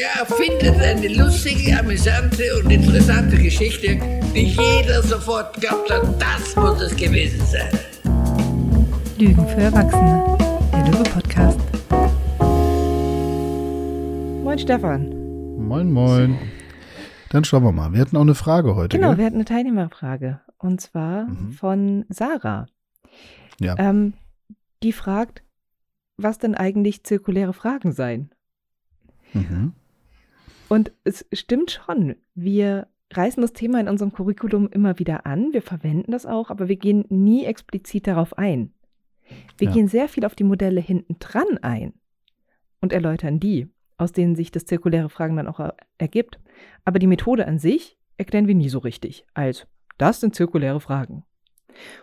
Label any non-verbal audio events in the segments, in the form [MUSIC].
Der erfindet eine lustige, amüsante und interessante Geschichte, die jeder sofort glaubt hat, das muss es gewesen sein. Lügen für Erwachsene, der Löwe-Podcast. Moin Stefan. Moin, moin. Dann schauen wir mal. Wir hatten auch eine Frage heute. Genau, gell? wir hatten eine Teilnehmerfrage. Und zwar Mhm. von Sarah. Ja. Ähm, die fragt, was denn eigentlich zirkuläre Fragen seien. Mhm. Und es stimmt schon, wir reißen das Thema in unserem Curriculum immer wieder an, wir verwenden das auch, aber wir gehen nie explizit darauf ein. Wir Ja. gehen sehr viel auf die Modelle hinten dran ein und erläutern die, aus denen sich das zirkuläre Fragen dann auch er- ergibt. Aber die Methode an sich erklären wir nie so richtig als das sind zirkuläre Fragen.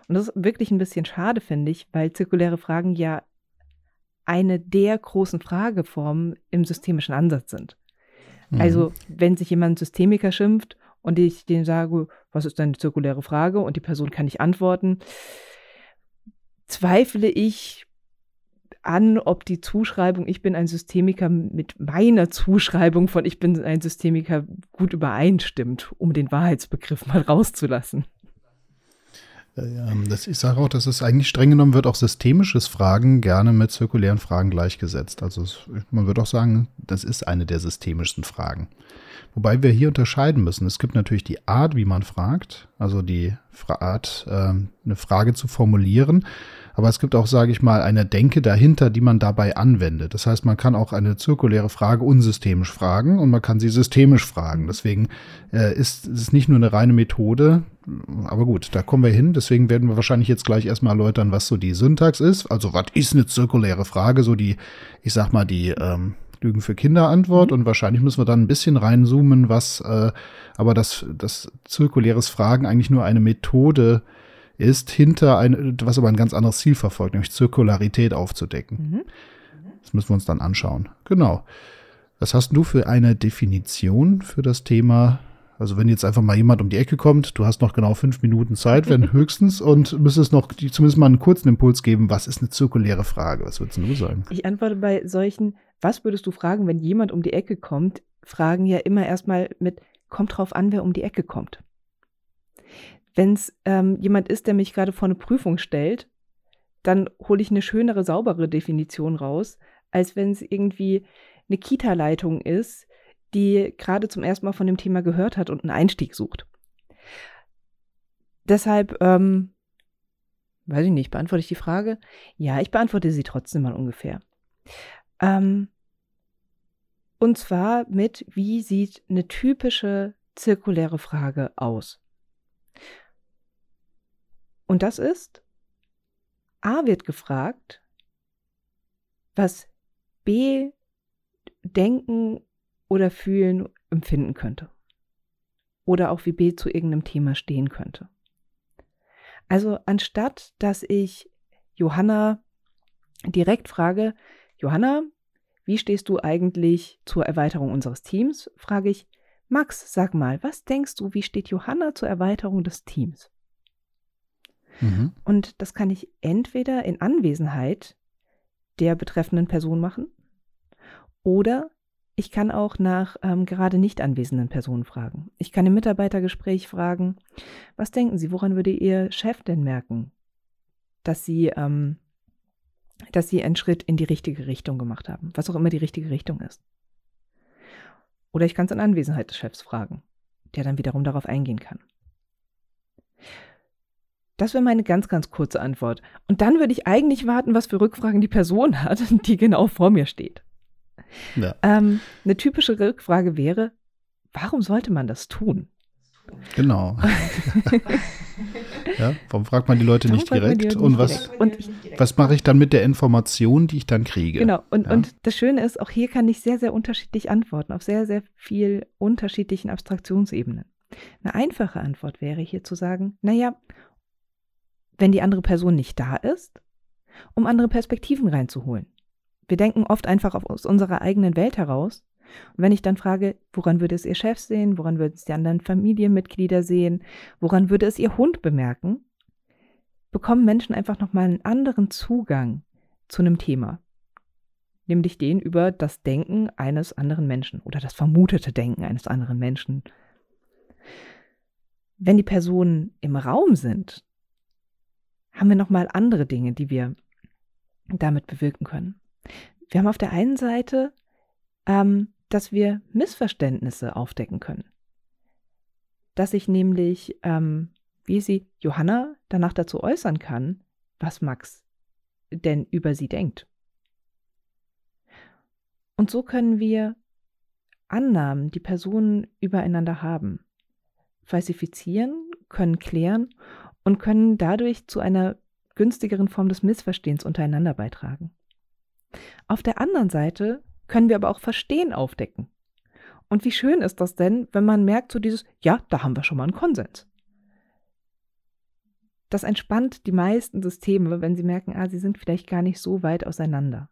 Und das ist wirklich ein bisschen schade, finde ich, weil zirkuläre Fragen ja eine der großen Frageformen im systemischen Ansatz sind. Mhm. Also, wenn sich jemand Systemiker schimpft und ich dem sage, was ist deine zirkuläre Frage und die Person kann nicht antworten, zweifle ich an, ob die Zuschreibung, ich bin ein Systemiker mit meiner Zuschreibung von ich bin ein Systemiker gut übereinstimmt, um den Wahrheitsbegriff mal rauszulassen. Äh, ähm, das, ich sage auch, dass es eigentlich streng genommen wird auch systemisches Fragen gerne mit zirkulären Fragen gleichgesetzt. Also es, man würde auch sagen, das ist eine der systemischsten Fragen. Wobei wir hier unterscheiden müssen. Es gibt natürlich die Art, wie man fragt, also die Art, ähm, eine Frage zu formulieren. Aber es gibt auch, sage ich mal, eine Denke dahinter, die man dabei anwendet. Das heißt, man kann auch eine zirkuläre Frage unsystemisch fragen und man kann sie systemisch fragen. Deswegen äh, ist es nicht nur eine reine Methode, aber gut, da kommen wir hin. Deswegen werden wir wahrscheinlich jetzt gleich erstmal erläutern, was so die Syntax ist. Also, was ist eine zirkuläre Frage? So die, ich sag mal, die ähm, Lügen für Kinder Antwort. Und wahrscheinlich müssen wir dann ein bisschen reinzoomen, was äh, aber das, das zirkuläres Fragen eigentlich nur eine Methode ist, hinter ein, was aber ein ganz anderes Ziel verfolgt, nämlich Zirkularität aufzudecken. Mhm. Das müssen wir uns dann anschauen. Genau. Was hast du für eine Definition für das Thema? Also wenn jetzt einfach mal jemand um die Ecke kommt, du hast noch genau fünf Minuten Zeit, wenn [LAUGHS] höchstens, und müsstest noch die, zumindest mal einen kurzen Impuls geben, was ist eine zirkuläre Frage? Was würdest du sagen? Ich antworte bei solchen, was würdest du fragen, wenn jemand um die Ecke kommt? Fragen ja immer erstmal mit, kommt drauf an, wer um die Ecke kommt. Wenn es ähm, jemand ist, der mich gerade vor eine Prüfung stellt, dann hole ich eine schönere, saubere Definition raus, als wenn es irgendwie eine Kita-Leitung ist, die gerade zum ersten Mal von dem Thema gehört hat und einen Einstieg sucht. Deshalb, ähm, weiß ich nicht, beantworte ich die Frage? Ja, ich beantworte sie trotzdem mal ungefähr. Ähm, und zwar mit, wie sieht eine typische zirkuläre Frage aus? Und das ist, A wird gefragt, was B denken oder fühlen, empfinden könnte. Oder auch wie B zu irgendeinem Thema stehen könnte. Also anstatt, dass ich Johanna direkt frage, Johanna, wie stehst du eigentlich zur Erweiterung unseres Teams? Frage ich, Max, sag mal, was denkst du, wie steht Johanna zur Erweiterung des Teams? Mhm. Und das kann ich entweder in Anwesenheit der betreffenden Person machen oder ich kann auch nach ähm, gerade nicht anwesenden Personen fragen. Ich kann im Mitarbeitergespräch fragen, was denken Sie, woran würde Ihr Chef denn merken, dass Sie, ähm, dass Sie einen Schritt in die richtige Richtung gemacht haben, was auch immer die richtige Richtung ist. Oder ich kann es in Anwesenheit des Chefs fragen, der dann wiederum darauf eingehen kann. Das wäre meine ganz, ganz kurze Antwort. Und dann würde ich eigentlich warten, was für Rückfragen die Person [LAUGHS] hat, die genau vor mir steht. Ja. Ähm, eine typische Rückfrage wäre, warum sollte man das tun? Genau. [LAUGHS] ja, warum fragt man die Leute Warum nicht direkt? Leute Und was, direkt? Und ich, was mache ich dann mit der Information, die ich dann kriege? genau, und, Ja. und das Schöne ist, auch hier kann ich sehr, sehr unterschiedlich antworten, auf sehr, sehr viel unterschiedlichen Abstraktionsebenen. Eine einfache Antwort wäre hier zu sagen, naja, wenn die andere Person nicht da ist, um andere Perspektiven reinzuholen. Wir denken oft einfach aus unserer eigenen Welt heraus. Und wenn ich dann frage, woran würde es Ihr Chef sehen, woran würden es die anderen Familienmitglieder sehen, woran würde es Ihr Hund bemerken, bekommen Menschen einfach nochmal einen anderen Zugang zu einem Thema. nämlich den über das Denken eines anderen Menschen oder das vermutete Denken eines anderen Menschen. Wenn die Personen im Raum sind, haben wir nochmal andere Dinge, die wir damit bewirken können. Wir haben auf der einen Seite, ähm, dass wir Missverständnisse aufdecken können. Dass ich nämlich, ähm, wie sie Johanna danach dazu äußern kann, was Max denn über sie denkt. Und so können wir Annahmen, die Personen übereinander haben, falsifizieren, können klären und können dadurch zu einer günstigeren Form des Missverstehens untereinander beitragen. Auf der anderen Seite können wir aber auch Verstehen aufdecken. Und wie schön ist das denn, wenn man merkt, so dieses, ja, da haben wir schon mal einen Konsens. Das entspannt die meisten Systeme, wenn sie merken, ah, sie sind vielleicht gar nicht so weit auseinander.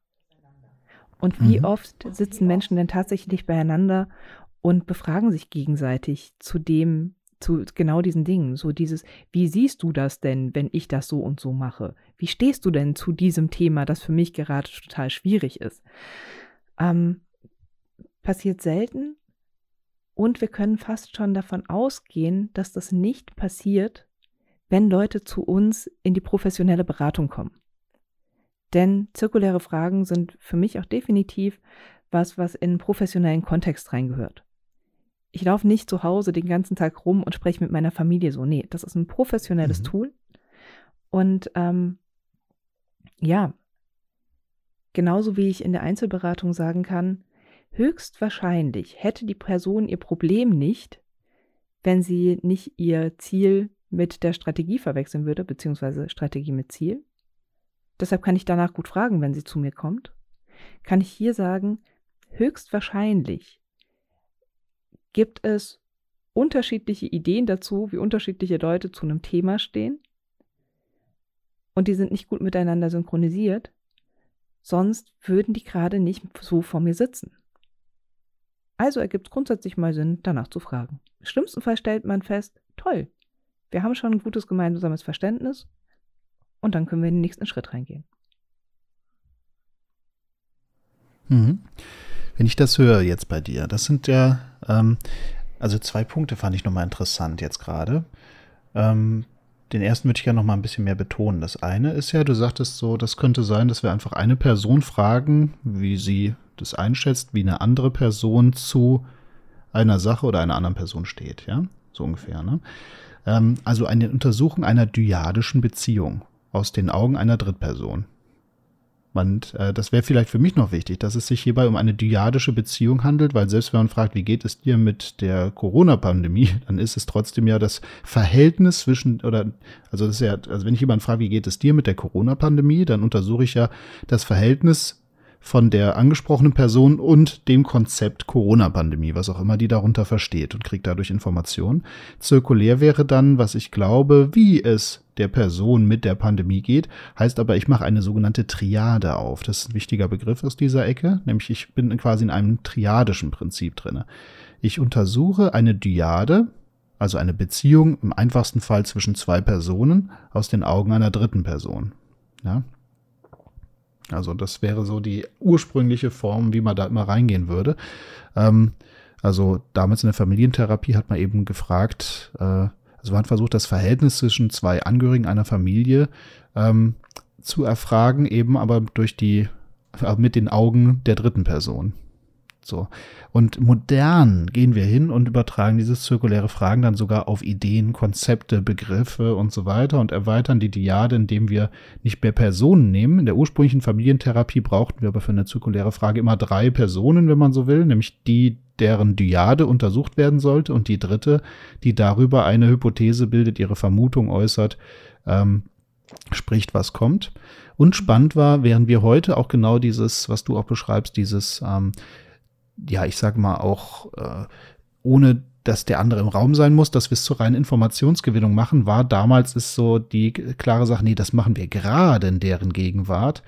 Und wie mhm. oft sitzen Menschen denn tatsächlich beieinander und befragen sich gegenseitig zu dem, zu genau diesen Dingen. So dieses, wie siehst du das denn, wenn ich das so und so mache? Wie stehst du denn zu diesem Thema, das für mich gerade total schwierig ist? Ähm, passiert selten und wir können fast schon davon ausgehen, dass das nicht passiert, wenn Leute zu uns in die professionelle Beratung kommen. Denn zirkuläre Fragen sind für mich auch definitiv was, was in einen professionellen Kontext reingehört. Ich laufe nicht zu Hause den ganzen Tag rum und spreche mit meiner Familie so. Nee, das ist ein professionelles mhm. Tool. Und ähm, ja, genauso wie ich in der Einzelberatung sagen kann, höchstwahrscheinlich hätte die Person ihr Problem nicht, wenn sie nicht ihr Ziel mit der Strategie verwechseln würde, beziehungsweise Strategie mit Ziel. Deshalb kann ich danach gut fragen, wenn sie zu mir kommt. Kann ich hier sagen, höchstwahrscheinlich gibt es unterschiedliche Ideen dazu, wie unterschiedliche Leute zu einem Thema stehen. Und die sind nicht gut miteinander synchronisiert. Sonst würden die gerade nicht so vor mir sitzen. Also ergibt es grundsätzlich mal Sinn, danach zu fragen. Im schlimmsten Fall stellt man fest, toll, wir haben schon ein gutes gemeinsames Verständnis und dann können wir in den nächsten Schritt reingehen. Mhm. Wenn ich das höre jetzt bei dir, das sind ja, ähm, also zwei Punkte fand ich nochmal interessant jetzt gerade. Ähm, den ersten würde ich gerne noch mal ein bisschen mehr betonen. Das eine ist ja, du sagtest so, das könnte sein, dass wir einfach eine Person fragen, wie sie das einschätzt, wie eine andere Person zu einer Sache oder einer anderen Person steht, ja, so ungefähr. Ne? Ähm, also eine Untersuchung einer dyadischen Beziehung aus den Augen einer Drittperson. Und äh, das wäre vielleicht für mich noch wichtig, dass es sich hierbei um eine dyadische Beziehung handelt, weil selbst wenn man fragt, wie geht es dir mit der Corona-Pandemie, [LAUGHS] dann ist es trotzdem ja das Verhältnis zwischen, oder, also das ist ja, also wenn ich jemanden frage, wie geht es dir mit der Corona-Pandemie, dann untersuche ich ja das Verhältnis von der angesprochenen Person und dem Konzept Corona-Pandemie, was auch immer die darunter versteht und kriegt dadurch Informationen. Zirkulär wäre dann, was ich glaube, wie es der Person mit der Pandemie geht, heißt aber, ich mache eine sogenannte Triade auf. Das ist ein wichtiger Begriff aus dieser Ecke, nämlich ich bin quasi in einem triadischen Prinzip drinne. Ich untersuche eine Dyade, also eine Beziehung im einfachsten Fall zwischen zwei Personen aus den Augen einer dritten Person. Ja, also das wäre so die ursprüngliche Form, wie man da immer reingehen würde. Ähm, also damals in der Familientherapie hat man eben gefragt, äh, also man hat versucht, das Verhältnis zwischen zwei Angehörigen einer Familie ähm, zu erfragen, eben aber durch die, äh, mit den Augen der dritten Person. So. Und modern gehen wir hin und übertragen dieses zirkuläre Fragen dann sogar auf Ideen, Konzepte, Begriffe und so weiter und erweitern die Diade, indem wir nicht mehr Personen nehmen. In der ursprünglichen Familientherapie brauchten wir aber für eine zirkuläre Frage immer drei Personen, wenn man so will, nämlich die, deren Dyade untersucht werden sollte und die dritte, die darüber eine Hypothese bildet, ihre Vermutung äußert, ähm, spricht, was kommt. Und spannend war, während wir heute auch genau dieses, was du auch beschreibst, dieses ähm, ja, ich sage mal auch, äh, ohne dass der andere im Raum sein muss, dass wir es zur reinen Informationsgewinnung machen, war damals ist so die klare Sache, nee, das machen wir gerade in deren Gegenwart,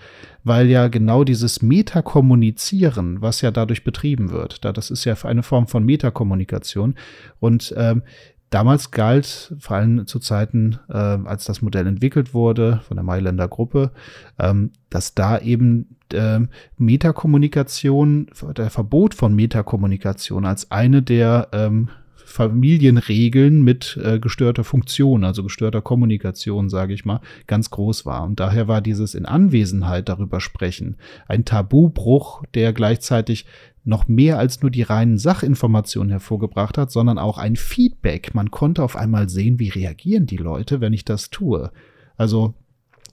weil ja genau dieses Metakommunizieren, was ja dadurch betrieben wird, da das ist ja eine Form von Metakommunikation. Und ähm, damals galt, vor allem zu Zeiten, äh, als das Modell entwickelt wurde von der Mailänder Gruppe, ähm, dass da eben äh, Metakommunikation, der Verbot von Metakommunikation als eine der ähm, Familienregeln mit äh, gestörter Funktion, also gestörter Kommunikation, sage ich mal, ganz groß war. Und daher war dieses in Anwesenheit darüber sprechen ein Tabubruch, der gleichzeitig noch mehr als nur die reinen Sachinformationen hervorgebracht hat, sondern auch ein Feedback. Man konnte auf einmal sehen, wie reagieren die Leute, wenn ich das tue. Also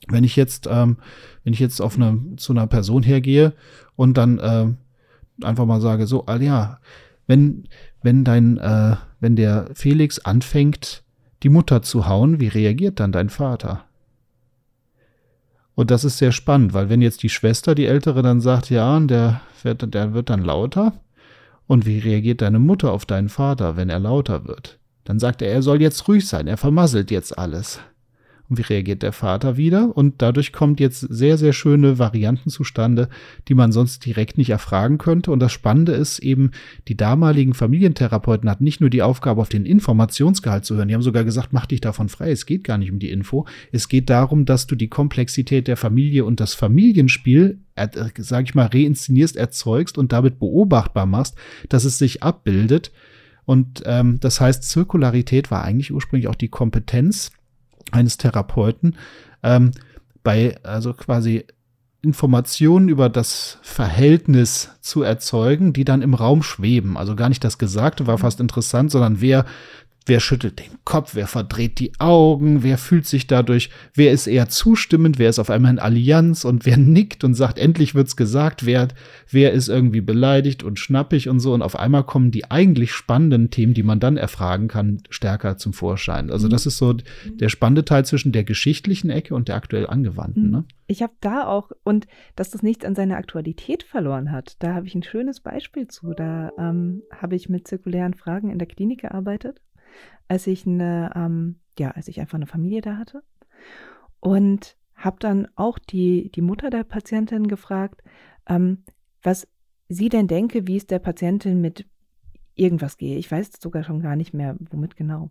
wenn ich jetzt, ähm, wenn ich jetzt auf eine, zu einer Person hergehe und dann äh, einfach mal sage, so, ah, ja, wenn, wenn dein, äh, wenn der Felix anfängt, die Mutter zu hauen, wie reagiert dann dein Vater? Und das ist sehr spannend, weil wenn jetzt die Schwester, die ältere, dann sagt, ja, der wird, der wird dann lauter. Und wie reagiert deine Mutter auf deinen Vater, wenn er lauter wird? Dann sagt er, er soll jetzt ruhig sein, er vermasselt jetzt alles. Und wie reagiert der Vater wieder? Und dadurch kommt jetzt sehr, sehr schöne Varianten zustande, die man sonst direkt nicht erfragen könnte. Und das Spannende ist eben, die damaligen Familientherapeuten hatten nicht nur die Aufgabe, auf den Informationsgehalt zu hören. Die haben sogar gesagt, mach dich davon frei. Es geht gar nicht um die Info. Es geht darum, dass du die Komplexität der Familie und das Familienspiel äh, sag ich mal, reinszenierst, erzeugst und damit beobachtbar machst, dass es sich abbildet. Und ähm, das heißt, Zirkularität war eigentlich ursprünglich auch die Kompetenz eines Therapeuten ähm, bei, also quasi Informationen über das Verhältnis zu erzeugen, die dann im Raum schweben. Also gar nicht das Gesagte war fast interessant, sondern wer Wer schüttelt den Kopf, wer verdreht die Augen, wer fühlt sich dadurch, wer ist eher zustimmend, wer ist auf einmal in Allianz und wer nickt und sagt, endlich wird's gesagt, wer, wer ist irgendwie beleidigt und schnappig und so. Und auf einmal kommen die eigentlich spannenden Themen, die man dann erfragen kann, stärker zum Vorschein. Also das ist so der spannende Teil zwischen der geschichtlichen Ecke und der aktuell angewandten. Ne? Ich habe da auch, und dass das nichts an seiner Aktualität verloren hat, da habe ich ein schönes Beispiel zu. Da ähm, habe ich mit zirkulären Fragen in der Klinik gearbeitet als ich eine, ähm, ja, als ich einfach eine Familie da hatte. Und habe dann auch die, die Mutter der Patientin gefragt, ähm, was sie denn denke, wie es der Patientin mit irgendwas gehe. Ich weiß sogar schon gar nicht mehr, womit genau.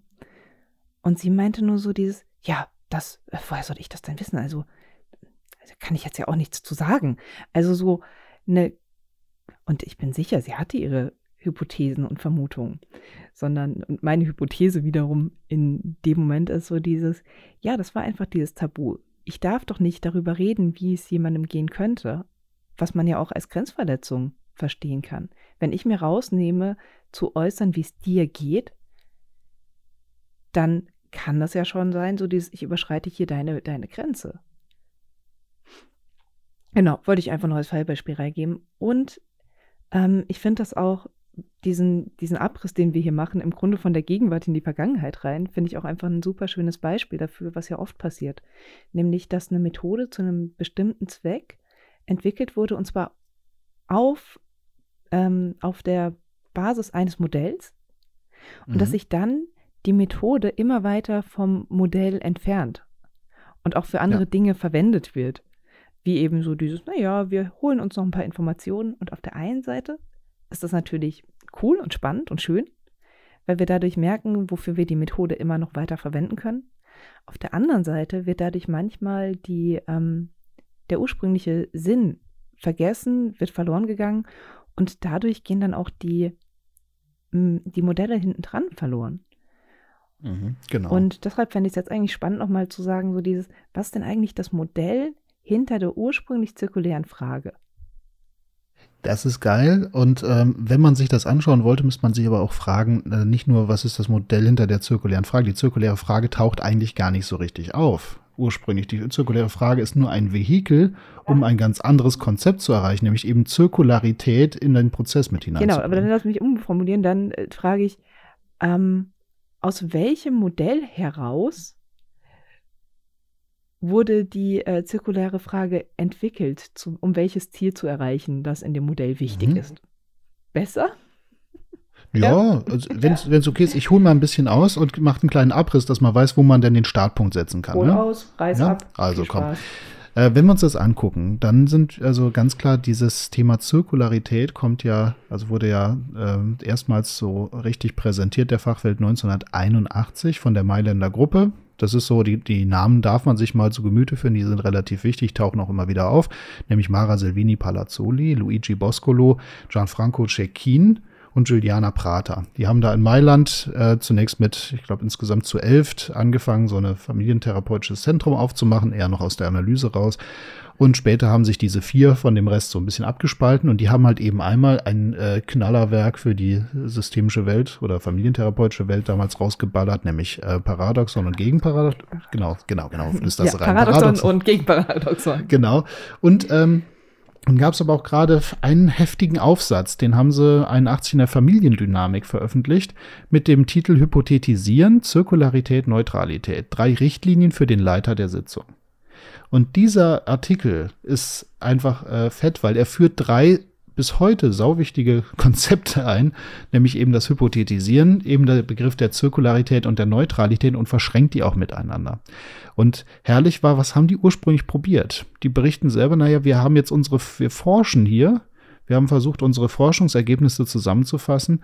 Und sie meinte nur so dieses, ja, das, äh, woher soll ich das denn wissen? Also, also kann ich jetzt ja auch nichts zu sagen. Also so eine, und ich bin sicher, sie hatte ihre Hypothesen und Vermutungen, sondern und meine Hypothese wiederum in dem Moment ist so dieses, ja, das war einfach dieses Tabu. Ich darf doch nicht darüber reden, wie es jemandem gehen könnte, was man ja auch als Grenzverletzung verstehen kann. Wenn ich mir rausnehme, zu äußern, wie es dir geht, dann kann das ja schon sein, so dieses, ich überschreite hier deine, deine Grenze. Genau, wollte ich einfach noch als Fallbeispiel reingeben. Und ähm, ich finde das auch diesen, diesen Abriss, den wir hier machen, im Grunde von der Gegenwart in die Vergangenheit rein, finde ich auch einfach ein super schönes Beispiel dafür, was ja oft passiert. Nämlich, dass eine Methode zu einem bestimmten Zweck entwickelt wurde und zwar auf, ähm, auf der Basis eines Modells und mhm. dass sich dann die Methode immer weiter vom Modell entfernt und auch für andere ja. Dinge verwendet wird. Wie eben so dieses, naja, wir holen uns noch ein paar Informationen und auf der einen Seite ist das natürlich cool und spannend und schön, weil wir dadurch merken, wofür wir die Methode immer noch weiter verwenden können. Auf der anderen Seite wird dadurch manchmal die, ähm, der ursprüngliche Sinn vergessen, wird verloren gegangen und dadurch gehen dann auch die, die Modelle hinten dran verloren. Mhm, genau. Und deshalb fände ich es jetzt eigentlich spannend, nochmal zu sagen, so dieses, was ist denn eigentlich das Modell hinter der ursprünglich zirkulären Frage? Das ist geil. Und ähm, wenn man sich das anschauen wollte, müsste man sich aber auch fragen, äh, nicht nur, was ist das Modell hinter der zirkulären Frage. Die zirkuläre Frage taucht eigentlich gar nicht so richtig auf. Ursprünglich. Die zirkuläre Frage ist nur ein Vehikel, um ein ganz anderes Konzept zu erreichen, nämlich eben Zirkularität in den Prozess mit hinein. Genau, aber dann lass mich umformulieren. Dann äh, frage ich, ähm, aus welchem Modell heraus wurde die äh, zirkuläre Frage entwickelt, zu, um welches Ziel zu erreichen, das in dem Modell wichtig mhm. ist. Besser? Ja, ja. Also [LAUGHS] wenn es okay ist, ich hole mal ein bisschen aus und mache einen kleinen Abriss, dass man weiß, wo man denn den Startpunkt setzen kann. Hol ne? aus, reiß ja? ab. Also komm. Äh, wenn wir uns das angucken, dann sind also ganz klar dieses Thema Zirkularität kommt ja, also wurde ja äh, erstmals so richtig präsentiert, der Fachwelt 1981 von der Mailänder Gruppe. Das ist so, die, die Namen darf man sich mal zu Gemüte führen, die sind relativ wichtig, tauchen auch immer wieder auf, nämlich Mara Selvini Palazzoli, Luigi Boscolo, Gianfranco Cecchin und Juliana Prater. Die haben da in Mailand äh, zunächst mit, ich glaube, insgesamt zu elf angefangen, so ein familientherapeutisches Zentrum aufzumachen, eher noch aus der Analyse raus. Und später haben sich diese vier von dem Rest so ein bisschen abgespalten und die haben halt eben einmal ein äh, Knallerwerk für die systemische Welt oder familientherapeutische Welt damals rausgeballert, nämlich äh, Paradoxon und Gegenparadoxon. Genau, genau, genau. [LAUGHS] Ist das ja, rein Paradoxon, Paradoxon und Gegenparadoxon. Genau. Und ähm, dann gab es aber auch gerade einen heftigen Aufsatz, den haben sie 81 in der Familiendynamik veröffentlicht, mit dem Titel Hypothetisieren, Zirkularität, Neutralität. Drei Richtlinien für den Leiter der Sitzung. Und dieser Artikel ist einfach äh, fett, weil er führt drei bis heute sauwichtige [LAUGHS] Konzepte ein, nämlich eben das Hypothetisieren, eben der Begriff der Zirkularität und der Neutralität und verschränkt die auch miteinander. Und herrlich war, was haben die ursprünglich probiert? Die berichten selber, naja, wir haben jetzt unsere, wir forschen hier wir haben versucht, unsere Forschungsergebnisse zusammenzufassen.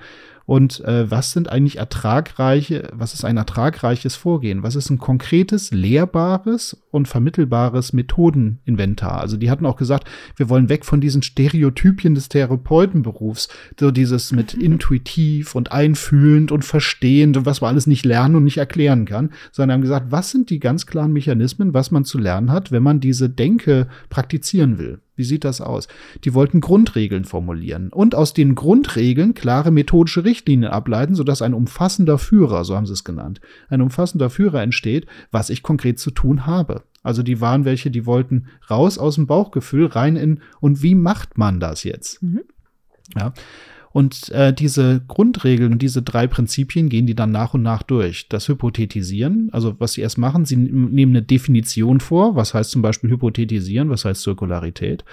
Und äh, was sind eigentlich ertragreiche, was ist ein ertragreiches Vorgehen? Was ist ein konkretes, lehrbares und vermittelbares Methodeninventar? Also die hatten auch gesagt, wir wollen weg von diesen Stereotypien des Therapeutenberufs, so dieses mit [LAUGHS] intuitiv und einfühlend und verstehend und was man alles nicht lernen und nicht erklären kann, sondern haben gesagt, was sind die ganz klaren Mechanismen, was man zu lernen hat, wenn man diese Denke praktizieren will? Wie sieht das aus? Die wollten Grundregeln formulieren und aus den Grundregeln klare methodische Richtlinien ableiten, sodass ein umfassender Führer, so haben sie es genannt, ein umfassender Führer entsteht, was ich konkret zu tun habe. Also die waren welche, die wollten raus aus dem Bauchgefühl, rein in, und wie macht man das jetzt? Mhm. Ja. Und äh, diese Grundregeln und diese drei Prinzipien gehen die dann nach und nach durch. Das Hypothetisieren, also was sie erst machen, sie nehmen eine Definition vor, was heißt zum Beispiel Hypothetisieren, was heißt Zirkularität.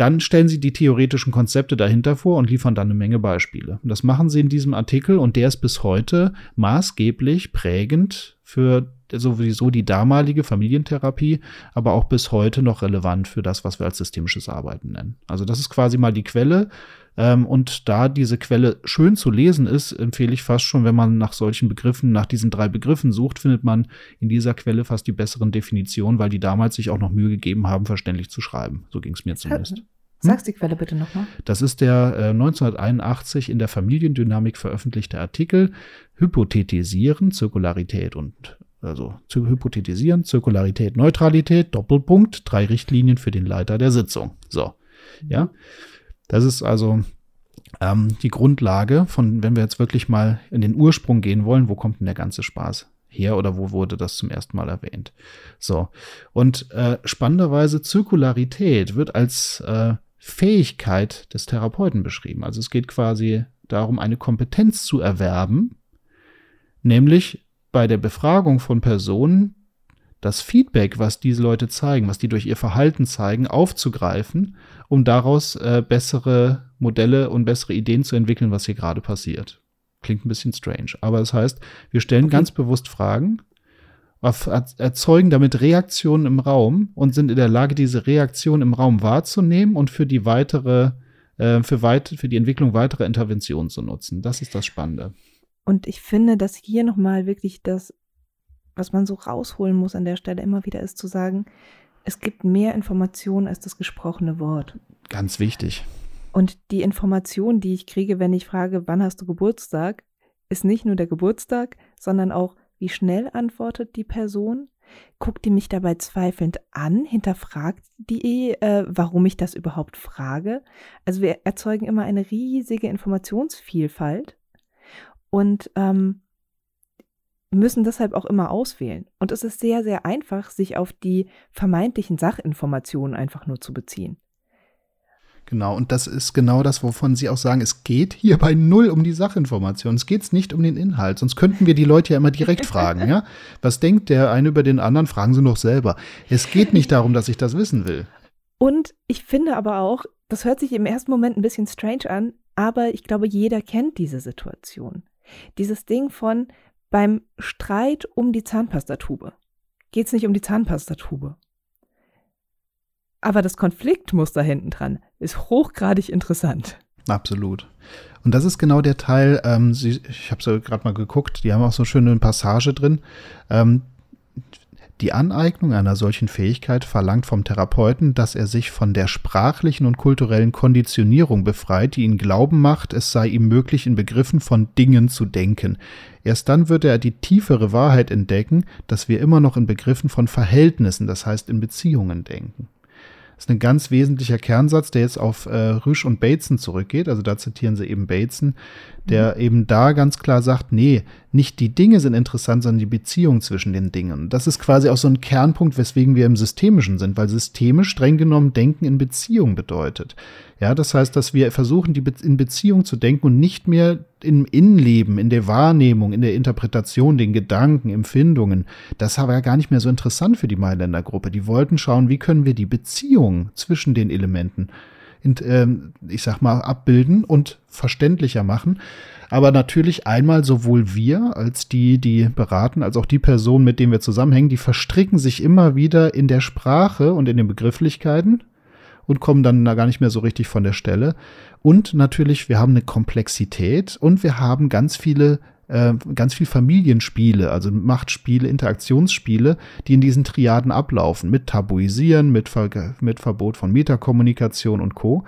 Dann stellen sie die theoretischen Konzepte dahinter vor und liefern dann eine Menge Beispiele. Und das machen sie in diesem Artikel und der ist bis heute maßgeblich prägend für sowieso die damalige Familientherapie, aber auch bis heute noch relevant für das, was wir als systemisches Arbeiten nennen. Also das ist quasi mal die Quelle ähm, und da diese Quelle schön zu lesen ist, empfehle ich fast schon, wenn man nach solchen Begriffen, nach diesen drei Begriffen sucht, findet man in dieser Quelle fast die besseren Definitionen, weil die damals sich auch noch Mühe gegeben haben, verständlich zu schreiben. So ging es mir zumindest. Hm? Sagst die Quelle bitte nochmal. Das ist der äh, 1981 in der Familiendynamik veröffentlichte Artikel Hypothetisieren, Zirkularität und also zu hypothetisieren, Zirkularität, Neutralität, Doppelpunkt, drei Richtlinien für den Leiter der Sitzung. So, ja. Das ist also ähm, die Grundlage von, wenn wir jetzt wirklich mal in den Ursprung gehen wollen, wo kommt denn der ganze Spaß her oder wo wurde das zum ersten Mal erwähnt? So. Und äh, spannenderweise Zirkularität wird als äh, Fähigkeit des Therapeuten beschrieben. Also es geht quasi darum, eine Kompetenz zu erwerben, nämlich bei der Befragung von Personen das Feedback, was diese Leute zeigen, was die durch ihr Verhalten zeigen, aufzugreifen, um daraus äh, bessere Modelle und bessere Ideen zu entwickeln, was hier gerade passiert. Klingt ein bisschen strange, aber das heißt, wir stellen okay. ganz bewusst Fragen, erzeugen damit Reaktionen im Raum und sind in der Lage, diese Reaktion im Raum wahrzunehmen und für die weitere, äh, für, weit, für die Entwicklung weiterer Interventionen zu nutzen. Das ist das Spannende. Und ich finde, dass hier nochmal wirklich das was man so rausholen muss an der Stelle immer wieder, ist zu sagen, es gibt mehr Informationen als das gesprochene Wort. Ganz wichtig. Und die Information, die ich kriege, wenn ich frage, wann hast du Geburtstag, ist nicht nur der Geburtstag, sondern auch, wie schnell antwortet die Person, guckt die mich dabei zweifelnd an, hinterfragt die, äh, warum ich das überhaupt frage. Also wir erzeugen immer eine riesige Informationsvielfalt und ähm, müssen deshalb auch immer auswählen. Und es ist sehr, sehr einfach, sich auf die vermeintlichen Sachinformationen einfach nur zu beziehen. Genau, und das ist genau das, wovon Sie auch sagen, es geht hier bei null um die Sachinformation. Es geht nicht um den Inhalt. Sonst könnten wir die Leute ja immer direkt fragen, ja? [LAUGHS] Was denkt der eine über den anderen? Fragen Sie doch selber. Es geht nicht darum, dass ich das wissen will. Und ich finde aber auch, das hört sich im ersten Moment ein bisschen strange an, aber ich glaube, jeder kennt diese Situation. Dieses Ding von, beim Streit um die Zahnpastatube geht es nicht um die Zahnpastatube. Aber das Konfliktmuster hinten dran ist hochgradig interessant. Absolut. Und das ist genau der Teil, ähm, Sie, ich habe so gerade mal geguckt, die haben auch so schöne Passage drin. Ähm, die Aneignung einer solchen Fähigkeit verlangt vom Therapeuten, dass er sich von der sprachlichen und kulturellen Konditionierung befreit, die ihn glauben macht, es sei ihm möglich, in Begriffen von Dingen zu denken. Erst dann würde er die tiefere Wahrheit entdecken, dass wir immer noch in Begriffen von Verhältnissen, das heißt in Beziehungen denken. Das ist ein ganz wesentlicher Kernsatz, der jetzt auf äh, Rüsch und Bateson zurückgeht. Also da zitieren sie eben Bateson, der mhm. eben da ganz klar sagt, nee, nicht die Dinge sind interessant, sondern die Beziehung zwischen den Dingen. Das ist quasi auch so ein Kernpunkt, weswegen wir im Systemischen sind, weil systemisch streng genommen Denken in Beziehung bedeutet. Ja, das heißt, dass wir versuchen, die Be in Beziehung zu denken und nicht mehr im Innenleben, in der Wahrnehmung, in der Interpretation, den Gedanken, Empfindungen. Das war ja gar nicht mehr so interessant für die Mailänder Gruppe. Die wollten schauen, wie können wir die Beziehung zwischen den Elementen, ich sag mal, abbilden und verständlicher machen. Aber natürlich einmal sowohl wir als die, die beraten, als auch die Personen, mit denen wir zusammenhängen, die verstricken sich immer wieder in der Sprache und in den Begrifflichkeiten und kommen dann da gar nicht mehr so richtig von der Stelle. Und natürlich, wir haben eine Komplexität und wir haben ganz viele äh, ganz viel Familienspiele, also Machtspiele, Interaktionsspiele, die in diesen Triaden ablaufen, mit Tabuisieren, mit, Ver mit Verbot von Metakommunikation und Co.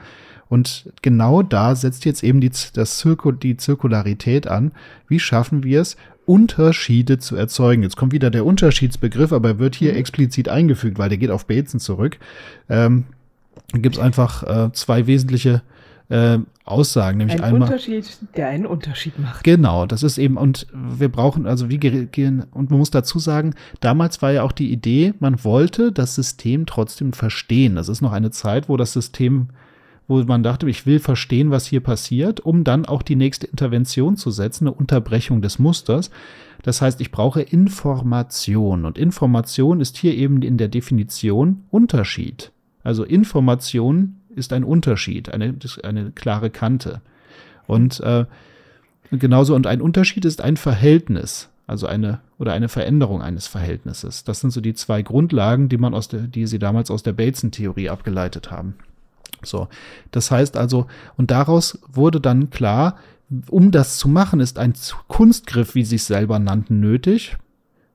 Und genau da setzt jetzt eben die, das Zirku die Zirkularität an. Wie schaffen wir es, Unterschiede zu erzeugen? Jetzt kommt wieder der Unterschiedsbegriff, aber er wird hier mhm. explizit eingefügt, weil der geht auf Bateson zurück. Ähm, gibt es einfach äh, zwei wesentliche äh, Aussagen, nämlich ein einmal. Unterschied, der einen Unterschied macht. Genau, das ist eben, und wir brauchen, also wie gehen, und man muss dazu sagen, damals war ja auch die Idee, man wollte das System trotzdem verstehen. Das ist noch eine Zeit, wo das System, wo man dachte, ich will verstehen, was hier passiert, um dann auch die nächste Intervention zu setzen, eine Unterbrechung des Musters. Das heißt, ich brauche Information. Und Information ist hier eben in der Definition Unterschied. Also Information ist ein Unterschied, eine, eine klare Kante. Und äh, genauso, und ein Unterschied ist ein Verhältnis, also eine oder eine Veränderung eines Verhältnisses. Das sind so die zwei Grundlagen, die man aus der, die sie damals aus der Bateson-Theorie abgeleitet haben. So, das heißt also, und daraus wurde dann klar, um das zu machen, ist ein Kunstgriff, wie sie es selber nannten, nötig.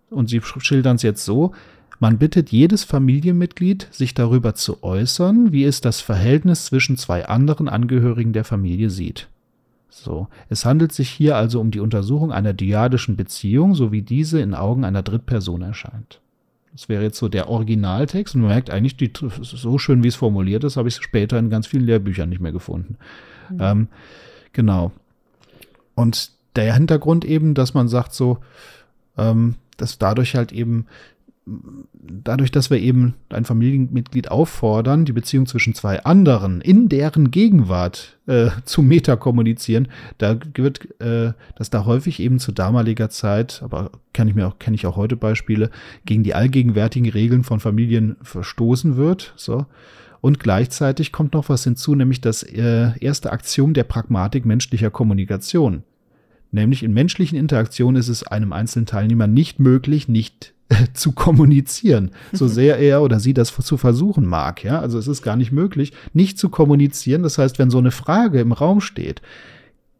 Und sie schildern es jetzt so, man bittet jedes Familienmitglied, sich darüber zu äußern, wie es das Verhältnis zwischen zwei anderen Angehörigen der Familie sieht. So, es handelt sich hier also um die Untersuchung einer dyadischen Beziehung, so wie diese in Augen einer Drittperson erscheint. Das wäre jetzt so der Originaltext und man merkt eigentlich, die, so schön wie es formuliert ist, habe ich es später in ganz vielen Lehrbüchern nicht mehr gefunden. Mhm. Ähm, genau. Und der Hintergrund eben, dass man sagt so, ähm, dass dadurch halt eben dadurch, dass wir eben ein Familienmitglied auffordern, die Beziehung zwischen zwei anderen in deren Gegenwart äh, zu metakommunizieren, da wird äh, dass da häufig eben zu damaliger Zeit, aber kann ich mir auch kenne ich auch heute Beispiele, gegen die allgegenwärtigen Regeln von Familien verstoßen wird. So. Und gleichzeitig kommt noch was hinzu, nämlich das äh, erste Axiom der Pragmatik menschlicher Kommunikation. Nämlich in menschlichen Interaktionen ist es einem einzelnen Teilnehmer nicht möglich, nicht [LAUGHS] zu kommunizieren, so sehr er oder sie das zu versuchen mag. Ja, also es ist gar nicht möglich, nicht zu kommunizieren. Das heißt, wenn so eine Frage im Raum steht,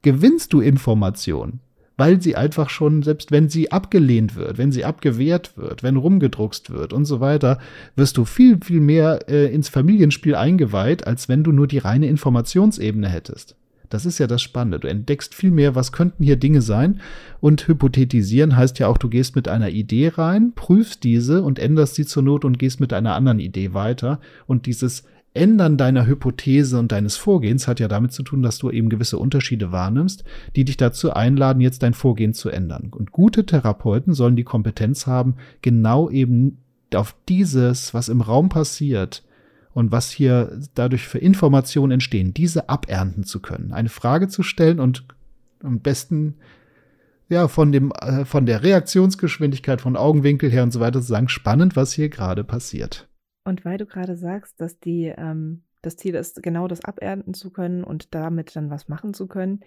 gewinnst du Informationen, weil sie einfach schon, selbst wenn sie abgelehnt wird, wenn sie abgewehrt wird, wenn rumgedruckst wird und so weiter, wirst du viel, viel mehr äh, ins Familienspiel eingeweiht, als wenn du nur die reine Informationsebene hättest. Das ist ja das Spannende. Du entdeckst viel mehr, was könnten hier Dinge sein. Und hypothetisieren heißt ja auch, du gehst mit einer Idee rein, prüfst diese und änderst sie zur Not und gehst mit einer anderen Idee weiter. Und dieses Ändern deiner Hypothese und deines Vorgehens hat ja damit zu tun, dass du eben gewisse Unterschiede wahrnimmst, die dich dazu einladen, jetzt dein Vorgehen zu ändern. Und gute Therapeuten sollen die Kompetenz haben, genau eben auf dieses, was im Raum passiert, und was hier dadurch für Informationen entstehen, diese abernten zu können, eine Frage zu stellen und am besten ja von dem äh, von der Reaktionsgeschwindigkeit von Augenwinkel her und so weiter zu sagen, spannend, was hier gerade passiert. Und weil du gerade sagst, dass die ähm, das Ziel ist, genau das abernten zu können und damit dann was machen zu können.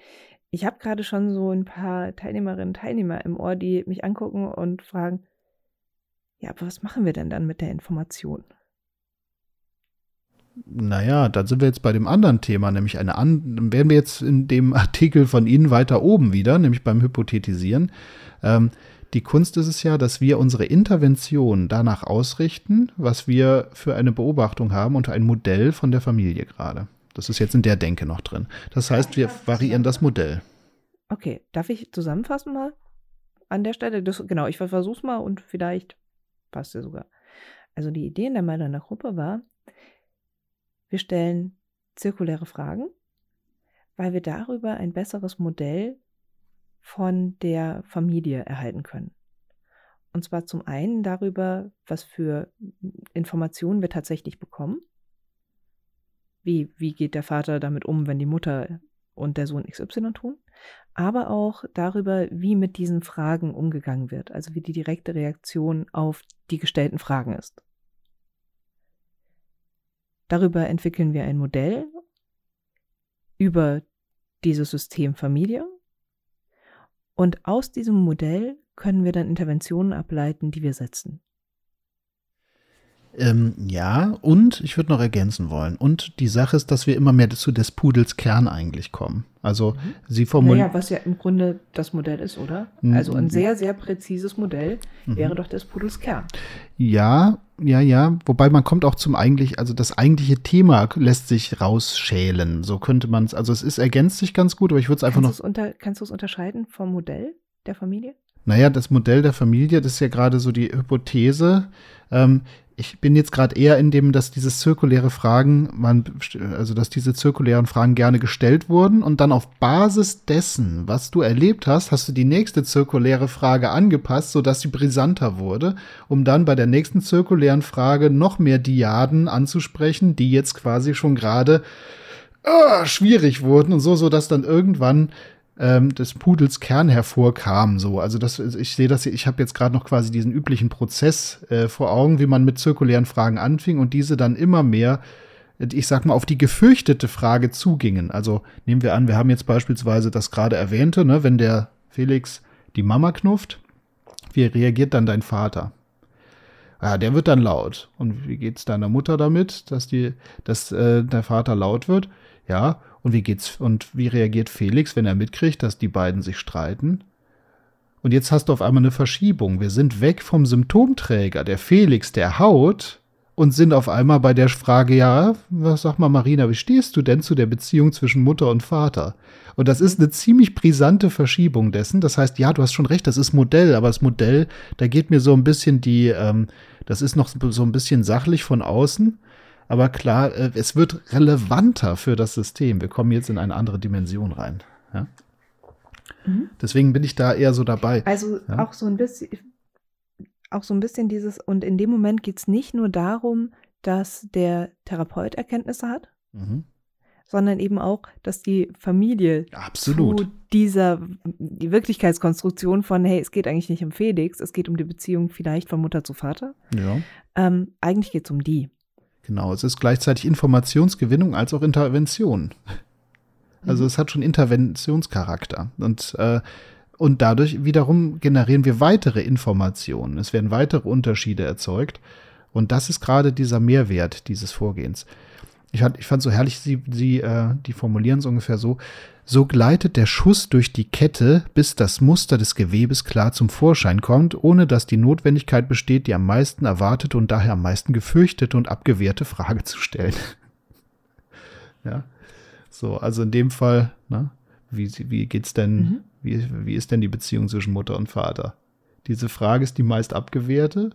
Ich habe gerade schon so ein paar Teilnehmerinnen und Teilnehmer im Ohr, die mich angucken und fragen, ja, aber was machen wir denn dann mit der Information? Naja, dann sind wir jetzt bei dem anderen Thema, nämlich eine an, wären wir jetzt in dem [LAUGHS] Artikel von Ihnen weiter oben wieder, nämlich beim Hypothetisieren. Ähm, die Kunst ist es ja, dass wir unsere Intervention danach ausrichten, was wir für eine Beobachtung haben und ein Modell von der Familie gerade. Das ist jetzt in der Denke noch drin. Das heißt, wir variieren das Modell. Okay, darf ich zusammenfassen mal an der Stelle? Das, genau, ich versuch's mal und vielleicht passt ja sogar. Also die Idee in der Mailänder Gruppe war, wir stellen zirkuläre Fragen, weil wir darüber ein besseres Modell von der Familie erhalten können. Und zwar zum einen darüber, was für Informationen wir tatsächlich bekommen. Wie, wie geht der Vater damit um, wenn die Mutter und der Sohn XY tun? Aber auch darüber, wie mit diesen Fragen umgegangen wird, also wie die direkte Reaktion auf die gestellten Fragen ist. Darüber entwickeln wir ein Modell über dieses System Familie und aus diesem Modell können wir dann Interventionen ableiten, die wir setzen. Ähm, ja, und ich würde noch ergänzen wollen. Und die Sache ist, dass wir immer mehr zu des Pudels Kern eigentlich kommen. Also mhm. sie formulieren. Naja, was ja im Grunde das Modell ist, oder? Mhm. Also ein sehr, sehr präzises Modell mhm. wäre doch des Pudels Kern. Ja, ja, ja. Wobei man kommt auch zum eigentlich, also das eigentliche Thema lässt sich rausschälen. So könnte man es, also es ist, ergänzt sich ganz gut, aber ich würde es einfach kannst noch. Unter, kannst du es unterscheiden vom Modell der Familie? Naja, das Modell der Familie, das ist ja gerade so die Hypothese. Ähm, ich bin jetzt gerade eher in dem, dass diese zirkuläre Fragen, man, also dass diese zirkulären Fragen gerne gestellt wurden und dann auf Basis dessen, was du erlebt hast, hast du die nächste zirkuläre Frage angepasst, sodass sie brisanter wurde, um dann bei der nächsten zirkulären Frage noch mehr Diaden anzusprechen, die jetzt quasi schon gerade uh, schwierig wurden und so, so dass dann irgendwann ähm, des Pudels Kern hervorkam. So, also das, ich sehe das, ich habe jetzt gerade noch quasi diesen üblichen Prozess äh, vor Augen, wie man mit zirkulären Fragen anfing und diese dann immer mehr ich sag mal, auf die gefürchtete Frage zugingen. Also nehmen wir an, wir haben jetzt beispielsweise das gerade erwähnte, ne, wenn der Felix die Mama knufft, wie reagiert dann dein Vater? Ja, der wird dann laut. Und wie geht's deiner Mutter damit, dass die, dass äh, der Vater laut wird? Ja, und wie geht's und wie reagiert Felix, wenn er mitkriegt, dass die beiden sich streiten? Und jetzt hast du auf einmal eine Verschiebung. Wir sind weg vom Symptomträger, der Felix, der haut, und sind auf einmal bei der Frage, ja, was sag mal, Marina, wie stehst du denn zu der Beziehung zwischen Mutter und Vater? Und das ist eine ziemlich brisante Verschiebung dessen. Das heißt, ja, du hast schon recht, das ist Modell, aber das Modell, da geht mir so ein bisschen die, ähm, das ist noch so ein bisschen sachlich von außen. Aber klar, äh, es wird relevanter für das System. Wir kommen jetzt in eine andere Dimension rein. Ja? Mhm. Deswegen bin ich da eher so dabei. Also ja? auch so ein bisschen, auch so ein bisschen dieses, und in dem Moment geht es nicht nur darum, dass der Therapeut Erkenntnisse hat, mhm. sondern eben auch, dass die Familie Absolut. zu dieser die Wirklichkeitskonstruktion von, hey, es geht eigentlich nicht um Felix, es geht um die Beziehung vielleicht von Mutter zu Vater. Ja. Ähm, eigentlich geht es um die. Genau, es ist gleichzeitig Informationsgewinnung als auch Intervention. Also mhm. es hat schon Interventionscharakter. Und, äh, und dadurch wiederum generieren wir weitere Informationen. Es werden weitere Unterschiede erzeugt. Und das ist gerade dieser Mehrwert dieses Vorgehens. Ich, fand, ich fand so herrlich, sie, sie äh, die formulieren es ungefähr so, so gleitet der Schuss durch die Kette, bis das Muster des Gewebes klar zum Vorschein kommt, ohne dass die Notwendigkeit besteht, die am meisten erwartete und daher am meisten gefürchtete und abgewehrte Frage zu stellen. [LAUGHS] ja. So, also in dem Fall, ne, wie, wie geht's denn, mhm. wie, wie ist denn die Beziehung zwischen Mutter und Vater? Diese Frage ist die meist abgewehrte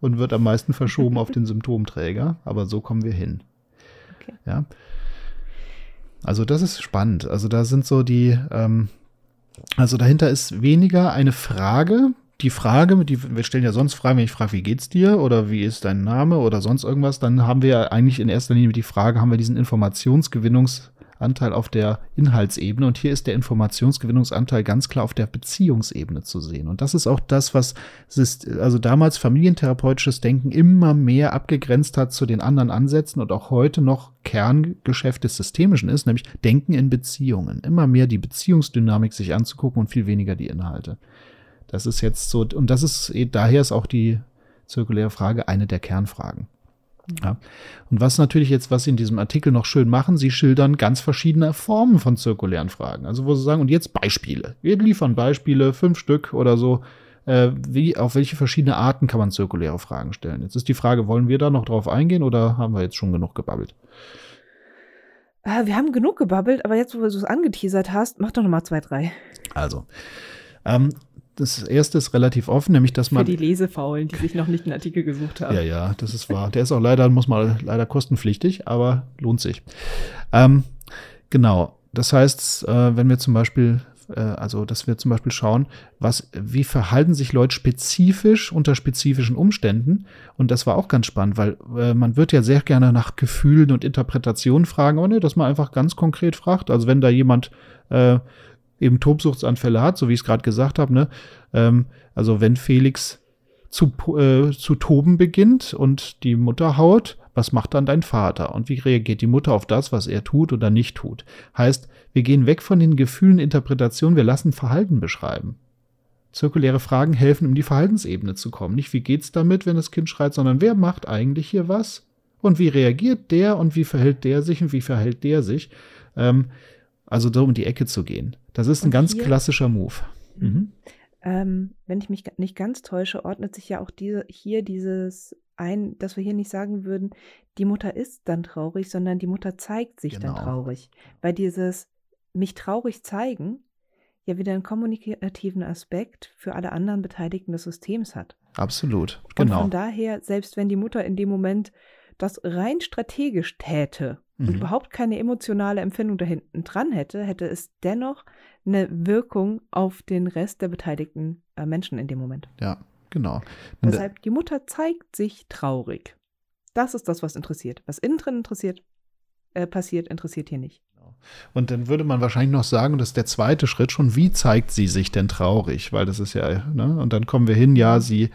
und wird am meisten verschoben auf den [LAUGHS] Symptomträger, aber so kommen wir hin. Okay. Ja. Also das ist spannend. Also da sind so die, ähm, also dahinter ist weniger eine Frage. Die Frage, die, wir stellen ja sonst Fragen, wenn ich frage, wie geht's dir oder wie ist dein Name oder sonst irgendwas, dann haben wir ja eigentlich in erster Linie die Frage, haben wir diesen Informationsgewinnungs- Anteil auf der Inhaltsebene und hier ist der Informationsgewinnungsanteil ganz klar auf der Beziehungsebene zu sehen. Und das ist auch das, was also damals familientherapeutisches Denken immer mehr abgegrenzt hat zu den anderen Ansätzen und auch heute noch Kerngeschäft des Systemischen ist, nämlich Denken in Beziehungen. Immer mehr die Beziehungsdynamik sich anzugucken und viel weniger die Inhalte. Das ist jetzt so, und das ist, daher ist auch die zirkuläre Frage eine der Kernfragen. Ja. Und was natürlich jetzt, was Sie in diesem Artikel noch schön machen, Sie schildern ganz verschiedene Formen von zirkulären Fragen. Also wo Sie sagen, und jetzt Beispiele. Wir liefern Beispiele, fünf Stück oder so. Äh, wie, auf welche verschiedene Arten kann man zirkuläre Fragen stellen? Jetzt ist die Frage, wollen wir da noch drauf eingehen oder haben wir jetzt schon genug gebabbelt? Äh, wir haben genug gebabbelt, aber jetzt, wo du es angeteasert hast, mach doch noch mal zwei, drei. Also, ähm, das erste ist relativ offen, nämlich dass man. Für die Lesefaulen, die sich noch nicht einen Artikel gesucht haben. Ja, ja, das ist wahr. Der ist auch leider, muss mal leider kostenpflichtig, aber lohnt sich. Ähm, genau. Das heißt, äh, wenn wir zum Beispiel, äh, also dass wir zum Beispiel schauen, was, wie verhalten sich Leute spezifisch unter spezifischen Umständen. Und das war auch ganz spannend, weil äh, man wird ja sehr gerne nach Gefühlen und Interpretationen fragen, aber ne, dass man einfach ganz konkret fragt. Also wenn da jemand äh, eben Tobsuchtsanfälle hat, so wie ich es gerade gesagt habe. Ne? Ähm, also wenn Felix zu, äh, zu toben beginnt und die Mutter haut, was macht dann dein Vater? Und wie reagiert die Mutter auf das, was er tut oder nicht tut? Heißt, wir gehen weg von den Gefühlen, Interpretationen, wir lassen Verhalten beschreiben. Zirkuläre Fragen helfen, um die Verhaltensebene zu kommen. Nicht wie geht's damit, wenn das Kind schreit, sondern wer macht eigentlich hier was? Und wie reagiert der und wie verhält der sich und wie verhält der sich? Ähm, also da um die Ecke zu gehen. Das ist ein und ganz hier, klassischer Move. Mhm. Ähm, wenn ich mich nicht ganz täusche, ordnet sich ja auch diese, hier dieses ein, dass wir hier nicht sagen würden, die Mutter ist dann traurig, sondern die Mutter zeigt sich genau. dann traurig. Weil dieses mich traurig zeigen ja wieder einen kommunikativen Aspekt für alle anderen Beteiligten des Systems hat. Absolut, genau. Und von daher, selbst wenn die Mutter in dem Moment das rein strategisch täte, mhm. und überhaupt keine emotionale Empfindung da hinten dran hätte, hätte es dennoch eine Wirkung auf den Rest der beteiligten äh, Menschen in dem Moment. Ja, genau. Und Deshalb, die Mutter zeigt sich traurig. Das ist das, was interessiert. Was innen drin interessiert, äh, passiert, interessiert hier nicht. Genau. Und dann würde man wahrscheinlich noch sagen, das ist der zweite Schritt schon, wie zeigt sie sich denn traurig? Weil das ist ja, ne? Und dann kommen wir hin, ja, sie,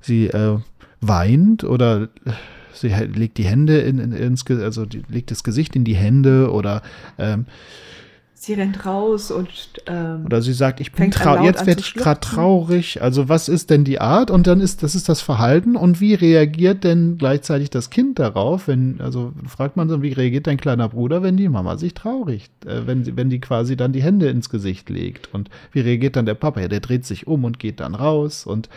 sie äh, weint oder sie legt die Hände in, in, ins, also legt das Gesicht in die Hände oder ähm, sie rennt raus und ähm, oder sie sagt, ich bin traurig, jetzt werde ich gerade traurig. Also was ist denn die Art? Und dann ist das ist das Verhalten und wie reagiert denn gleichzeitig das Kind darauf? Wenn also fragt man so, wie reagiert dein kleiner Bruder, wenn die Mama sich traurig, äh, wenn sie wenn die quasi dann die Hände ins Gesicht legt und wie reagiert dann der Papa? Ja, der dreht sich um und geht dann raus und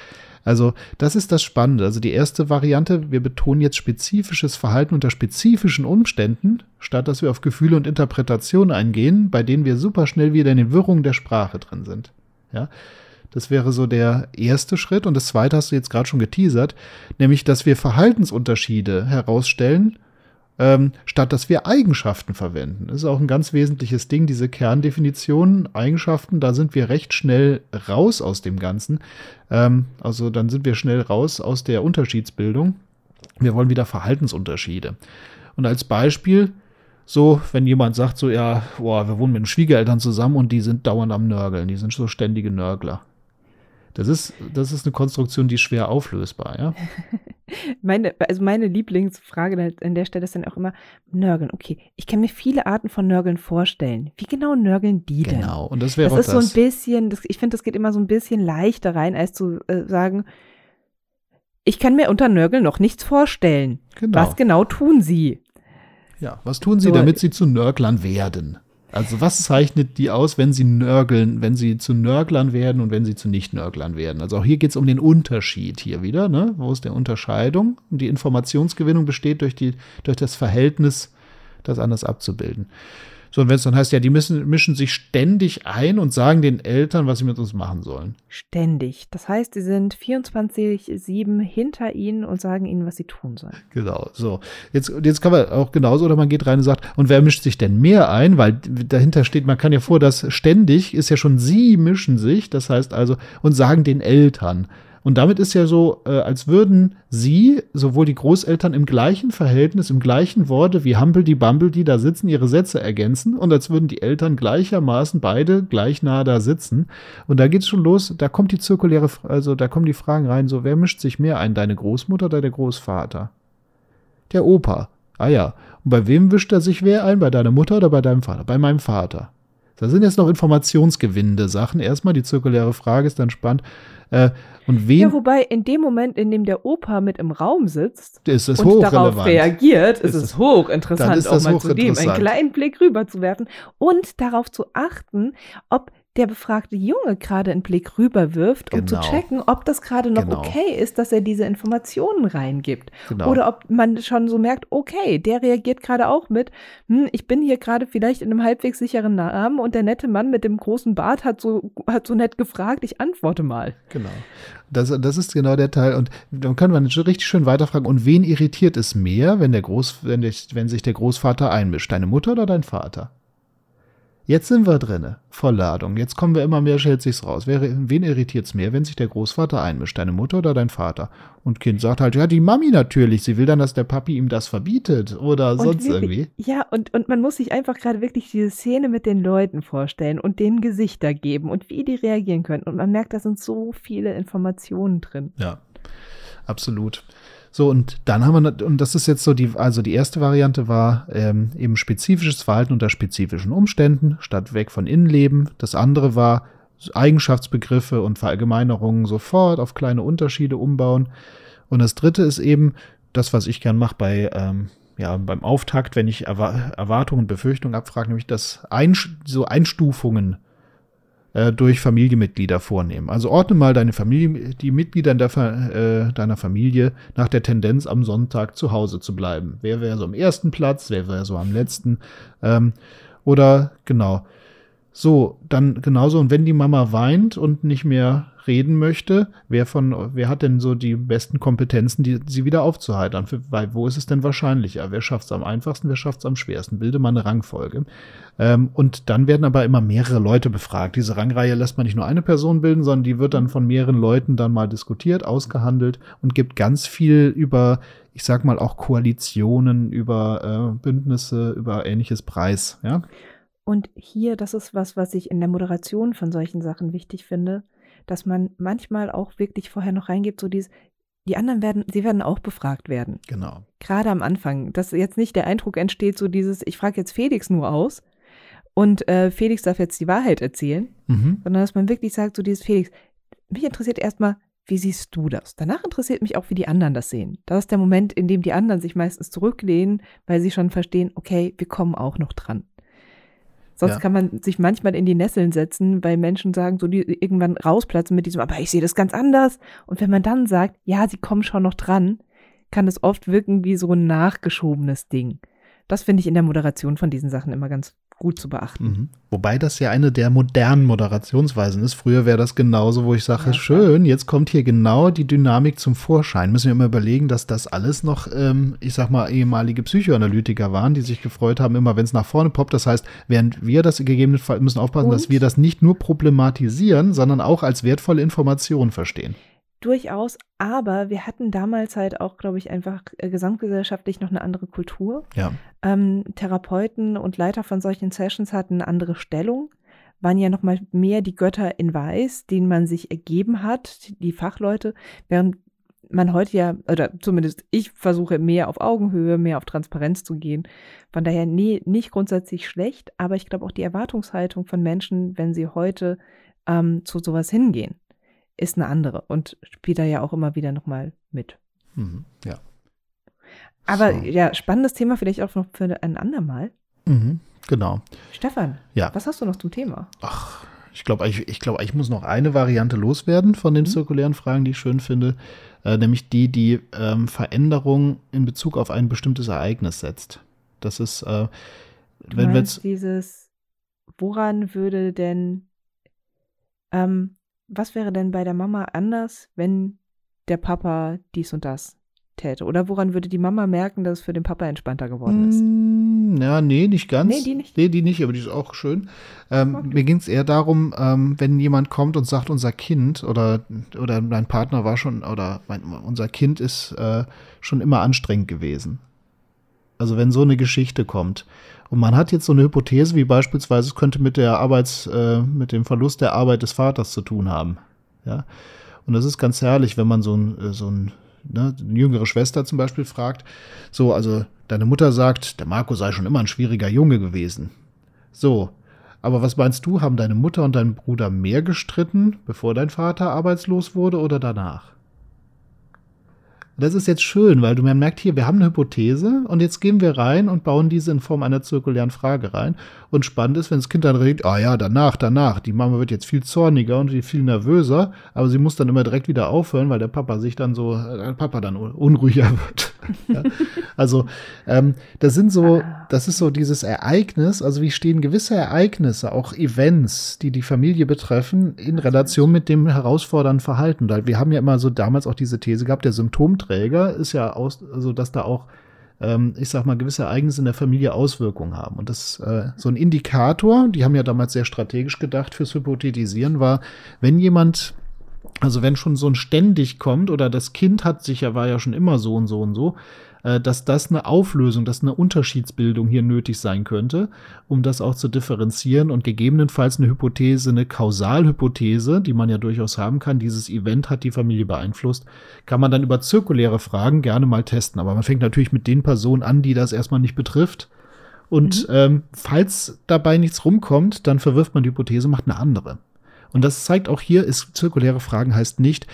also das ist das Spannende. Also die erste Variante, wir betonen jetzt spezifisches Verhalten unter spezifischen Umständen, statt dass wir auf Gefühle und Interpretationen eingehen, bei denen wir super schnell wieder in den Wirrungen der Sprache drin sind. Ja, das wäre so der erste Schritt. Und das zweite hast du jetzt gerade schon geteasert, nämlich, dass wir Verhaltensunterschiede herausstellen ähm, statt dass wir Eigenschaften verwenden. Das ist auch ein ganz wesentliches Ding, diese Kerndefinition, Eigenschaften, da sind wir recht schnell raus aus dem Ganzen. Ähm, also dann sind wir schnell raus aus der Unterschiedsbildung. Wir wollen wieder Verhaltensunterschiede. Und als Beispiel, so, wenn jemand sagt, so, ja, boah, wir wohnen mit den Schwiegereltern zusammen und die sind dauernd am Nörgeln, die sind so ständige Nörgler. Das ist, das ist eine Konstruktion, die ist schwer auflösbar, ja. [LAUGHS] meine, also meine Lieblingsfrage an der Stelle ist dann auch immer Nörgeln. Okay, ich kann mir viele Arten von Nörgeln vorstellen. Wie genau nörgeln die denn? Genau, und das wäre das ist das. so ein bisschen, das, ich finde, das geht immer so ein bisschen leichter rein, als zu äh, sagen, ich kann mir unter Nörgeln noch nichts vorstellen. Genau. Was genau tun sie? Ja, was tun sie, so, damit sie zu Nörglern werden? Also was zeichnet die aus, wenn sie nörgeln, wenn sie zu Nörglern werden und wenn sie zu Nicht-Nörglern werden? Also auch hier geht es um den Unterschied hier wieder, ne? Wo ist der Unterscheidung? Und die Informationsgewinnung besteht durch, die, durch das Verhältnis, das anders abzubilden. So, und wenn es dann heißt, ja, die müssen, mischen sich ständig ein und sagen den Eltern, was sie mit uns machen sollen. Ständig. Das heißt, sie sind 24-7 hinter ihnen und sagen ihnen, was sie tun sollen. Genau, so. Jetzt, jetzt kann man auch genauso, oder man geht rein und sagt, und wer mischt sich denn mehr ein? Weil dahinter steht, man kann ja vor, dass ständig ist ja schon sie mischen sich, das heißt also, und sagen den Eltern. Und damit ist ja so, äh, als würden sie, sowohl die Großeltern im gleichen Verhältnis, im gleichen Worte wie Humbledy Bumbledy da sitzen, ihre Sätze ergänzen und als würden die Eltern gleichermaßen beide gleich nah da sitzen. Und da geht's schon los, da kommt die zirkuläre, also da kommen die Fragen rein, so, wer mischt sich mehr ein, deine Großmutter oder der Großvater? Der Opa. Ah ja. Und bei wem wischt er sich wer ein? Bei deiner Mutter oder bei deinem Vater? Bei meinem Vater. Da sind jetzt noch informationsgewinnende Sachen. Erstmal die zirkuläre Frage ist dann spannend. Äh, und wen Ja, wobei in dem Moment, in dem der Opa mit im Raum sitzt ist es und darauf reagiert, ist, Ist es es- hochinteressant, ist auch mal zu dem einen kleinen Blick rüber zu werfen und darauf zu achten, ob der befragte Junge gerade einen Blick rüber wirft, um Genau. zu checken, ob das gerade noch Genau. okay ist, dass er diese Informationen reingibt. Genau. Oder ob man schon so merkt, okay, der reagiert gerade auch mit, hm, ich bin hier gerade vielleicht in einem halbwegs sicheren Namen und der nette Mann mit dem großen Bart hat so, hat so nett gefragt, ich antworte mal. Genau. Das, das ist genau der Teil. Und dann kann man richtig schön weiterfragen. Und wen irritiert es mehr, wenn, der Groß, wenn, der, wenn sich der Großvater einmischt? Deine Mutter oder dein Vater? Jetzt sind wir drinne. Vollladung. Jetzt kommen wir immer mehr, stellt sich's raus. Wer, wen irritiert es mehr, wenn sich der Großvater einmischt? Deine Mutter oder dein Vater? Und Kind sagt halt, ja, die Mami natürlich. Sie will dann, dass der Papi ihm das verbietet. Oder Und sonst wirklich- irgendwie. Ja, und, und man muss sich einfach gerade wirklich diese Szene mit den Leuten vorstellen und denen Gesichter geben und wie die reagieren können. Und man merkt, da sind so viele Informationen drin. Ja, absolut. So, und dann haben wir, und das ist jetzt so die, also die erste Variante war ähm, eben spezifisches Verhalten unter spezifischen Umständen, statt weg von Innenleben. Das andere war Eigenschaftsbegriffe und Verallgemeinerungen sofort auf kleine Unterschiede umbauen. Und das dritte ist eben das, was ich gern mache bei, ähm, ja, beim Auftakt, wenn ich Erwa Erwartungen und Befürchtungen abfrage, nämlich das Einsch so Einstufungen äh, durch Familienmitglieder vornehmen. Also ordne mal deine Familie, die Mitglieder der, äh, deiner Familie nach der Tendenz, am Sonntag zu Hause zu bleiben. Wer wäre so am ersten Platz, wer wäre so am letzten? Ähm, oder genau. So, dann genauso. Und wenn die Mama weint und nicht mehr reden möchte, wer von, wer hat denn so die besten Kompetenzen, die, sie wieder aufzuheitern? Für, weil, wo ist es denn wahrscheinlicher? Wer schafft es am einfachsten, wer schafft es am schwersten? Bilde mal eine Rangfolge. Ähm, und dann werden aber immer mehrere Leute befragt. Diese Rangreihe lässt man nicht nur eine Person bilden, sondern die wird dann von mehreren Leuten dann mal diskutiert, ausgehandelt und gibt ganz viel über, ich sag mal, auch Koalitionen, über äh, Bündnisse, über ähnliches Preis. Ja, Und hier, das ist was, was ich in der Moderation von solchen Sachen wichtig finde, dass man manchmal auch wirklich vorher noch reingibt, so dieses, die anderen werden, sie werden auch befragt werden. genau. Gerade am Anfang, dass jetzt nicht der Eindruck entsteht, so dieses, ich frage jetzt Felix nur aus und äh, Felix darf jetzt die Wahrheit erzählen, Mhm. sondern dass man wirklich sagt, so dieses Felix, mich interessiert erstmal, wie siehst du das? Danach interessiert mich auch, wie die anderen das sehen. Das ist der Moment, in dem die anderen sich meistens zurücklehnen, weil sie schon verstehen, okay, wir kommen auch noch dran. Sonst Ja. kann man sich manchmal in die Nesseln setzen, weil Menschen sagen, so die irgendwann rausplatzen mit diesem, aber ich sehe das ganz anders. Und wenn man dann sagt, ja, sie kommen schon noch dran, kann es oft wirken wie so ein nachgeschobenes Ding. Das finde ich in der Moderation von diesen Sachen immer ganz gut zu beachten. Mhm. Wobei das ja eine der modernen Moderationsweisen ist. Früher wäre das genauso, wo ich sage, Ja, schön, jetzt kommt hier genau die Dynamik zum Vorschein. Müssen wir immer überlegen, dass das alles noch, ähm, ich sag mal, ehemalige Psychoanalytiker waren, die sich gefreut haben, immer wenn es nach vorne poppt. Das heißt, während wir das gegebenenfalls müssen aufpassen, dass Und? wir das nicht nur problematisieren, sondern auch als wertvolle Information verstehen. Durchaus, aber wir hatten damals halt auch, glaube ich, einfach äh, gesamtgesellschaftlich noch eine andere Kultur. Ja. Ähm, Therapeuten und Leiter von solchen Sessions hatten eine andere Stellung, waren ja noch mal mehr die Götter in Weiß, denen man sich ergeben hat, die Fachleute, während man heute ja, oder zumindest ich versuche mehr auf Augenhöhe, mehr auf Transparenz zu gehen. Von daher nee, nicht grundsätzlich schlecht, aber ich glaube auch die Erwartungshaltung von Menschen, wenn sie heute ähm, zu sowas hingehen, ist eine andere und spielt da ja auch immer wieder nochmal mit. Mhm. Ja. Aber So. ja, spannendes Thema vielleicht auch noch für ein andermal. Mhm. Genau. Stefan, Ja. was hast du noch zum Thema? Ach, ich glaube, ich, ich, glaub, ich muss noch eine Variante loswerden von den Mhm. zirkulären Fragen, die ich schön finde, äh, nämlich die, die ähm, Veränderung in Bezug auf ein bestimmtes Ereignis setzt. Das ist, äh, wenn wir jetzt, dieses, woran würde denn, ähm, was wäre denn bei der Mama anders, wenn der Papa dies und das täte? Oder woran würde die Mama merken, dass es für den Papa entspannter geworden ist? Mm, ja, nee, nicht ganz. Nee, die nicht. Nee, die nicht, aber die ist auch schön. Ähm, Okay. Mir ging es eher darum, ähm, wenn jemand kommt und sagt, unser Kind oder, oder mein Partner war schon, oder mein, unser Kind ist äh, schon immer anstrengend gewesen. Also wenn so eine Geschichte kommt und man hat jetzt so eine Hypothese, wie beispielsweise es könnte mit der Arbeits, äh, mit dem Verlust der Arbeit des Vaters zu tun haben. Ja. Und das ist ganz herrlich, wenn man so ein, äh, so ein, ne, eine jüngere Schwester zum Beispiel fragt, so, also deine Mutter sagt, der Marco sei schon immer ein schwieriger Junge gewesen. So, Aber was meinst du, haben deine Mutter und dein Bruder mehr gestritten, bevor dein Vater arbeitslos wurde oder danach? Das ist jetzt schön, weil du man merkt hier, wir haben eine Hypothese und jetzt gehen wir rein und bauen diese in Form einer zirkulären Frage rein. Und spannend ist, wenn das Kind dann redet, ah ja, danach, danach, die Mama wird jetzt viel zorniger und viel nervöser, aber sie muss dann immer direkt wieder aufhören, weil der Papa sich dann so, der äh, Papa dann unruhiger [LAUGHS] wird. Ja? Also, ähm, das sind so, das ist so dieses Ereignis, also wie stehen gewisse Ereignisse, auch Events, die die Familie betreffen, in Relation mit dem herausfordernden Verhalten. Wir haben ja immer so damals auch diese These gehabt, der Symptomträger ist ja aus, also dass da auch ähm, ich sag mal, gewisse Ereignisse in der Familie Auswirkungen haben. Und das äh, so ein Indikator, die haben ja damals sehr strategisch gedacht fürs Hypothetisieren, war, wenn jemand also wenn schon so ein ständig kommt oder das Kind hat sich ja, war ja schon immer so und so und so, äh, dass das eine Auflösung, dass eine Unterschiedsbildung hier nötig sein könnte, um das auch zu differenzieren und gegebenenfalls eine Hypothese, eine Kausalhypothese, die man ja durchaus haben kann, dieses Event hat die Familie beeinflusst, kann man dann über zirkuläre Fragen gerne mal testen. Aber man fängt natürlich mit den Personen an, die das erstmal nicht betrifft. Und mhm. ähm, falls dabei nichts rumkommt, dann verwirft man die Hypothese, macht eine andere. Und das zeigt auch hier, ist zirkuläre Fragen heißt nicht,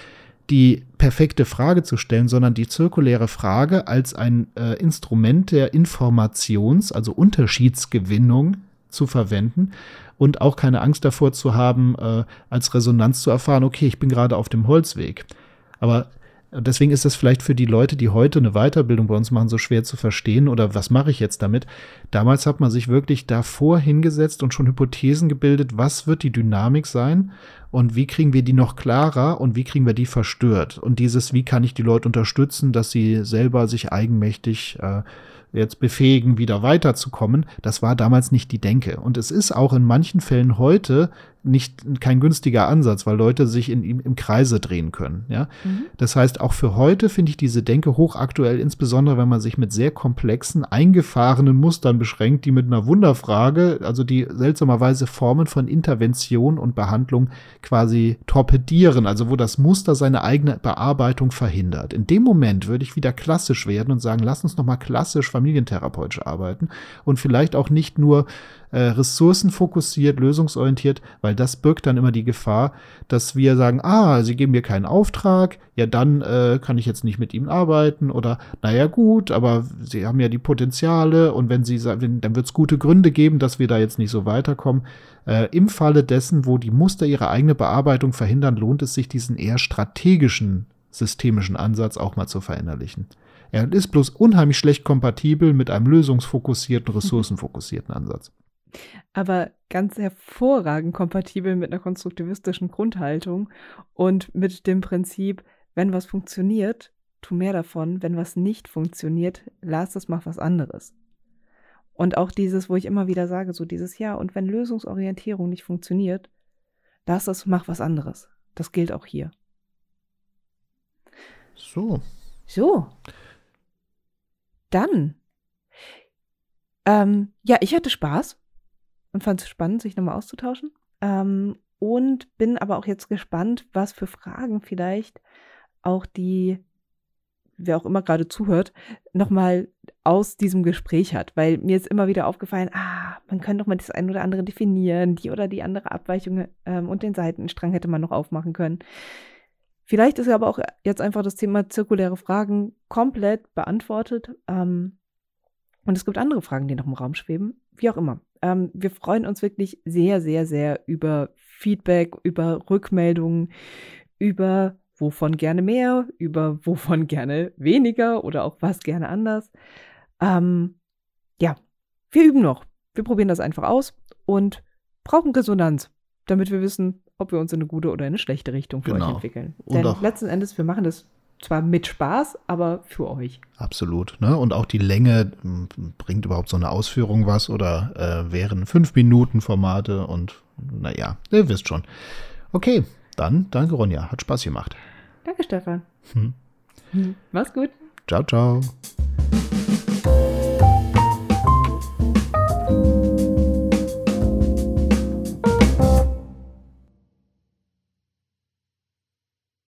die perfekte Frage zu stellen, sondern die zirkuläre Frage als ein äh, Instrument der Informations-, also Unterschiedsgewinnung zu verwenden und auch keine Angst davor zu haben, äh, als Resonanz zu erfahren, okay, ich bin gerade auf dem Holzweg. Aber deswegen ist das vielleicht für die Leute, die heute eine Weiterbildung bei uns machen, so schwer zu verstehen oder was mache ich jetzt damit? Damals hat man sich wirklich davor hingesetzt und schon Hypothesen gebildet, was wird die Dynamik sein und wie kriegen wir die noch klarer und wie kriegen wir die verstört? Und dieses, wie kann ich die Leute unterstützen, dass sie selber sich eigenmächtig äh, jetzt befähigen, wieder weiterzukommen, das war damals nicht die Denke. Und es ist auch in manchen Fällen heute nicht kein günstiger Ansatz, weil Leute sich in ihm im Kreise drehen können. Ja, mhm. das heißt, auch für heute finde ich diese Denke hochaktuell, insbesondere wenn man sich mit sehr komplexen, eingefahrenen Mustern beschränkt, die mit einer Wunderfrage, also die seltsamerweise Formen von Intervention und Behandlung quasi torpedieren, also wo das Muster seine eigene Bearbeitung verhindert. In dem Moment würde ich wieder klassisch werden und sagen, lass uns noch mal klassisch familientherapeutisch arbeiten und vielleicht auch nicht nur äh, ressourcenfokussiert, lösungsorientiert, weil das birgt dann immer die Gefahr, dass wir sagen, ah, sie geben mir keinen Auftrag, ja, dann äh, kann ich jetzt nicht mit ihm arbeiten oder naja gut, aber sie haben ja die Potenziale und wenn sie sagen, dann wird es gute Gründe geben, dass wir da jetzt nicht so weiterkommen. Äh, Im Falle dessen, wo die Muster ihre eigene Bearbeitung verhindern, lohnt es sich, diesen eher strategischen systemischen Ansatz auch mal zu verinnerlichen. Er ist bloß unheimlich schlecht kompatibel mit einem lösungsfokussierten, ressourcenfokussierten Ansatz aber ganz hervorragend kompatibel mit einer konstruktivistischen Grundhaltung und mit dem Prinzip, wenn was funktioniert, tu mehr davon, wenn was nicht funktioniert, lass es, mach was anderes. Und auch dieses, wo ich immer wieder sage, so dieses Ja, und wenn Lösungsorientierung nicht funktioniert, lass es, mach was anderes. Das gilt auch hier. So. So. Dann. Ähm, ja, ich hatte Spaß und fand es spannend, sich nochmal auszutauschen. Ähm, und bin aber auch jetzt gespannt, was für Fragen vielleicht auch die, wer auch immer gerade zuhört, nochmal aus diesem Gespräch hat. Weil mir ist immer wieder aufgefallen, ah, man könnte doch mal das ein oder andere definieren, die oder die andere Abweichung ähm, und den Seitenstrang hätte man noch aufmachen können. Vielleicht ist aber auch jetzt einfach das Thema zirkuläre Fragen komplett beantwortet. Ähm, und es gibt andere Fragen, die noch im Raum schweben. Wie auch immer. Ähm, wir freuen uns wirklich sehr, sehr, sehr über Feedback, über Rückmeldungen, über wovon gerne mehr, über wovon [LAUGHS] gerne weniger oder auch was gerne anders. Ähm, ja, wir üben noch. Wir probieren das einfach aus und brauchen Resonanz, damit wir wissen, ob wir uns in eine gute oder eine schlechte Richtung für genau. euch entwickeln. Denn letzten Endes, wir machen das zwar mit Spaß, aber für euch. Absolut. Ne? Und auch die Länge, bringt überhaupt so eine Ausführung was oder äh, wären fünf Minuten Formate und naja, ihr wisst schon. Okay, dann danke Ronja, hat Spaß gemacht. Danke Stefan. Hm. Hm. Mach's gut. Ciao, ciao.